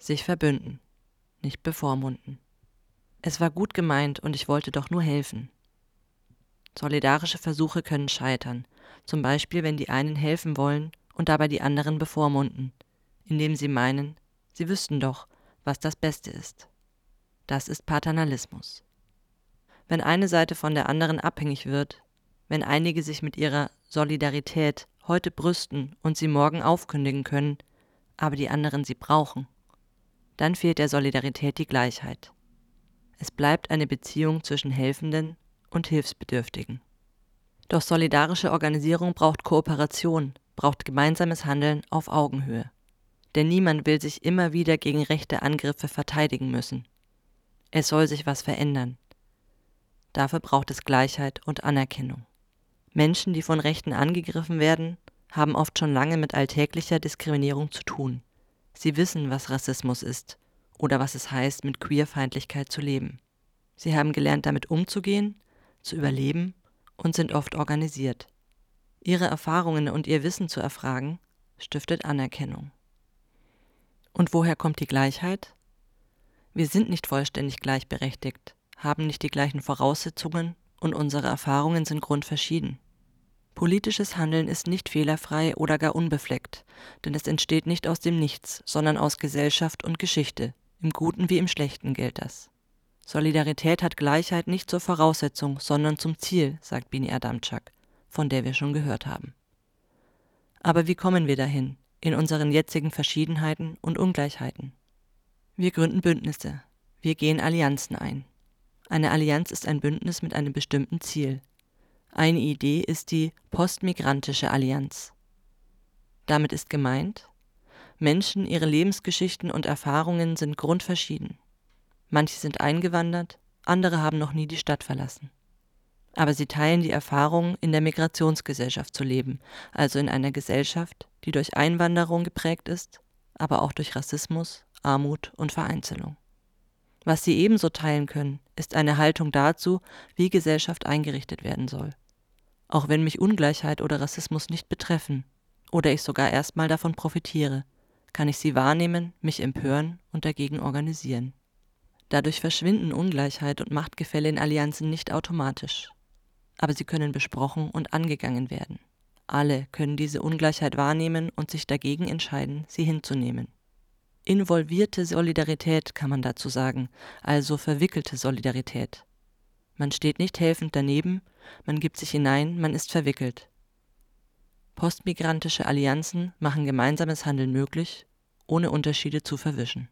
sich verbünden, nicht bevormunden. Es war gut gemeint und ich wollte doch nur helfen. Solidarische Versuche können scheitern, zum Beispiel wenn die einen helfen wollen und dabei die anderen bevormunden, indem sie meinen, sie wüssten doch, was das Beste ist. Das ist Paternalismus. Wenn eine Seite von der anderen abhängig wird, wenn einige sich mit ihrer Solidarität heute brüsten und sie morgen aufkündigen können, aber die anderen sie brauchen, dann fehlt der Solidarität die Gleichheit. Es bleibt eine Beziehung zwischen Helfenden und Hilfsbedürftigen. Doch solidarische Organisierung braucht Kooperation, braucht gemeinsames Handeln auf Augenhöhe. Denn niemand will sich immer wieder gegen rechte Angriffe verteidigen müssen. Es soll sich was verändern. Dafür braucht es Gleichheit und Anerkennung. Menschen, die von Rechten angegriffen werden, haben oft schon lange mit alltäglicher Diskriminierung zu tun. Sie wissen, was Rassismus ist oder was es heißt, mit Queerfeindlichkeit zu leben. Sie haben gelernt, damit umzugehen, zu überleben und sind oft organisiert. Ihre Erfahrungen und ihr Wissen zu erfragen, stiftet Anerkennung. Und woher kommt die Gleichheit? Wir sind nicht vollständig gleichberechtigt, haben nicht die gleichen Voraussetzungen und unsere Erfahrungen sind grundverschieden. Politisches Handeln ist nicht fehlerfrei oder gar unbefleckt, denn es entsteht nicht aus dem Nichts, sondern aus Gesellschaft und Geschichte, im Guten wie im Schlechten gilt das. Solidarität hat Gleichheit nicht zur Voraussetzung, sondern zum Ziel, sagt Bini Adamczak, von der wir schon gehört haben. Aber wie kommen wir dahin, in unseren jetzigen Verschiedenheiten und Ungleichheiten? Wir gründen Bündnisse, wir gehen Allianzen ein. Eine Allianz ist ein Bündnis mit einem bestimmten Ziel. Eine Idee ist die postmigrantische Allianz. Damit ist gemeint, Menschen, ihre Lebensgeschichten und Erfahrungen sind grundverschieden. Manche sind eingewandert, andere haben noch nie die Stadt verlassen. Aber sie teilen die Erfahrung, in der Migrationsgesellschaft zu leben, also in einer Gesellschaft, die durch Einwanderung geprägt ist, aber auch durch Rassismus, Armut und Vereinzelung. Was sie ebenso teilen können, ist eine Haltung dazu, wie Gesellschaft eingerichtet werden soll. Auch wenn mich Ungleichheit oder Rassismus nicht betreffen oder ich sogar erstmal davon profitiere, kann ich sie wahrnehmen, mich empören und dagegen organisieren. Dadurch verschwinden Ungleichheit und Machtgefälle in Allianzen nicht automatisch. Aber sie können besprochen und angegangen werden. Alle können diese Ungleichheit wahrnehmen und sich dagegen entscheiden, sie hinzunehmen. Involvierte Solidarität kann man dazu sagen, also verwickelte Solidarität. Man steht nicht helfend daneben, man gibt sich hinein, man ist verwickelt. Postmigrantische Allianzen machen gemeinsames Handeln möglich, ohne Unterschiede zu verwischen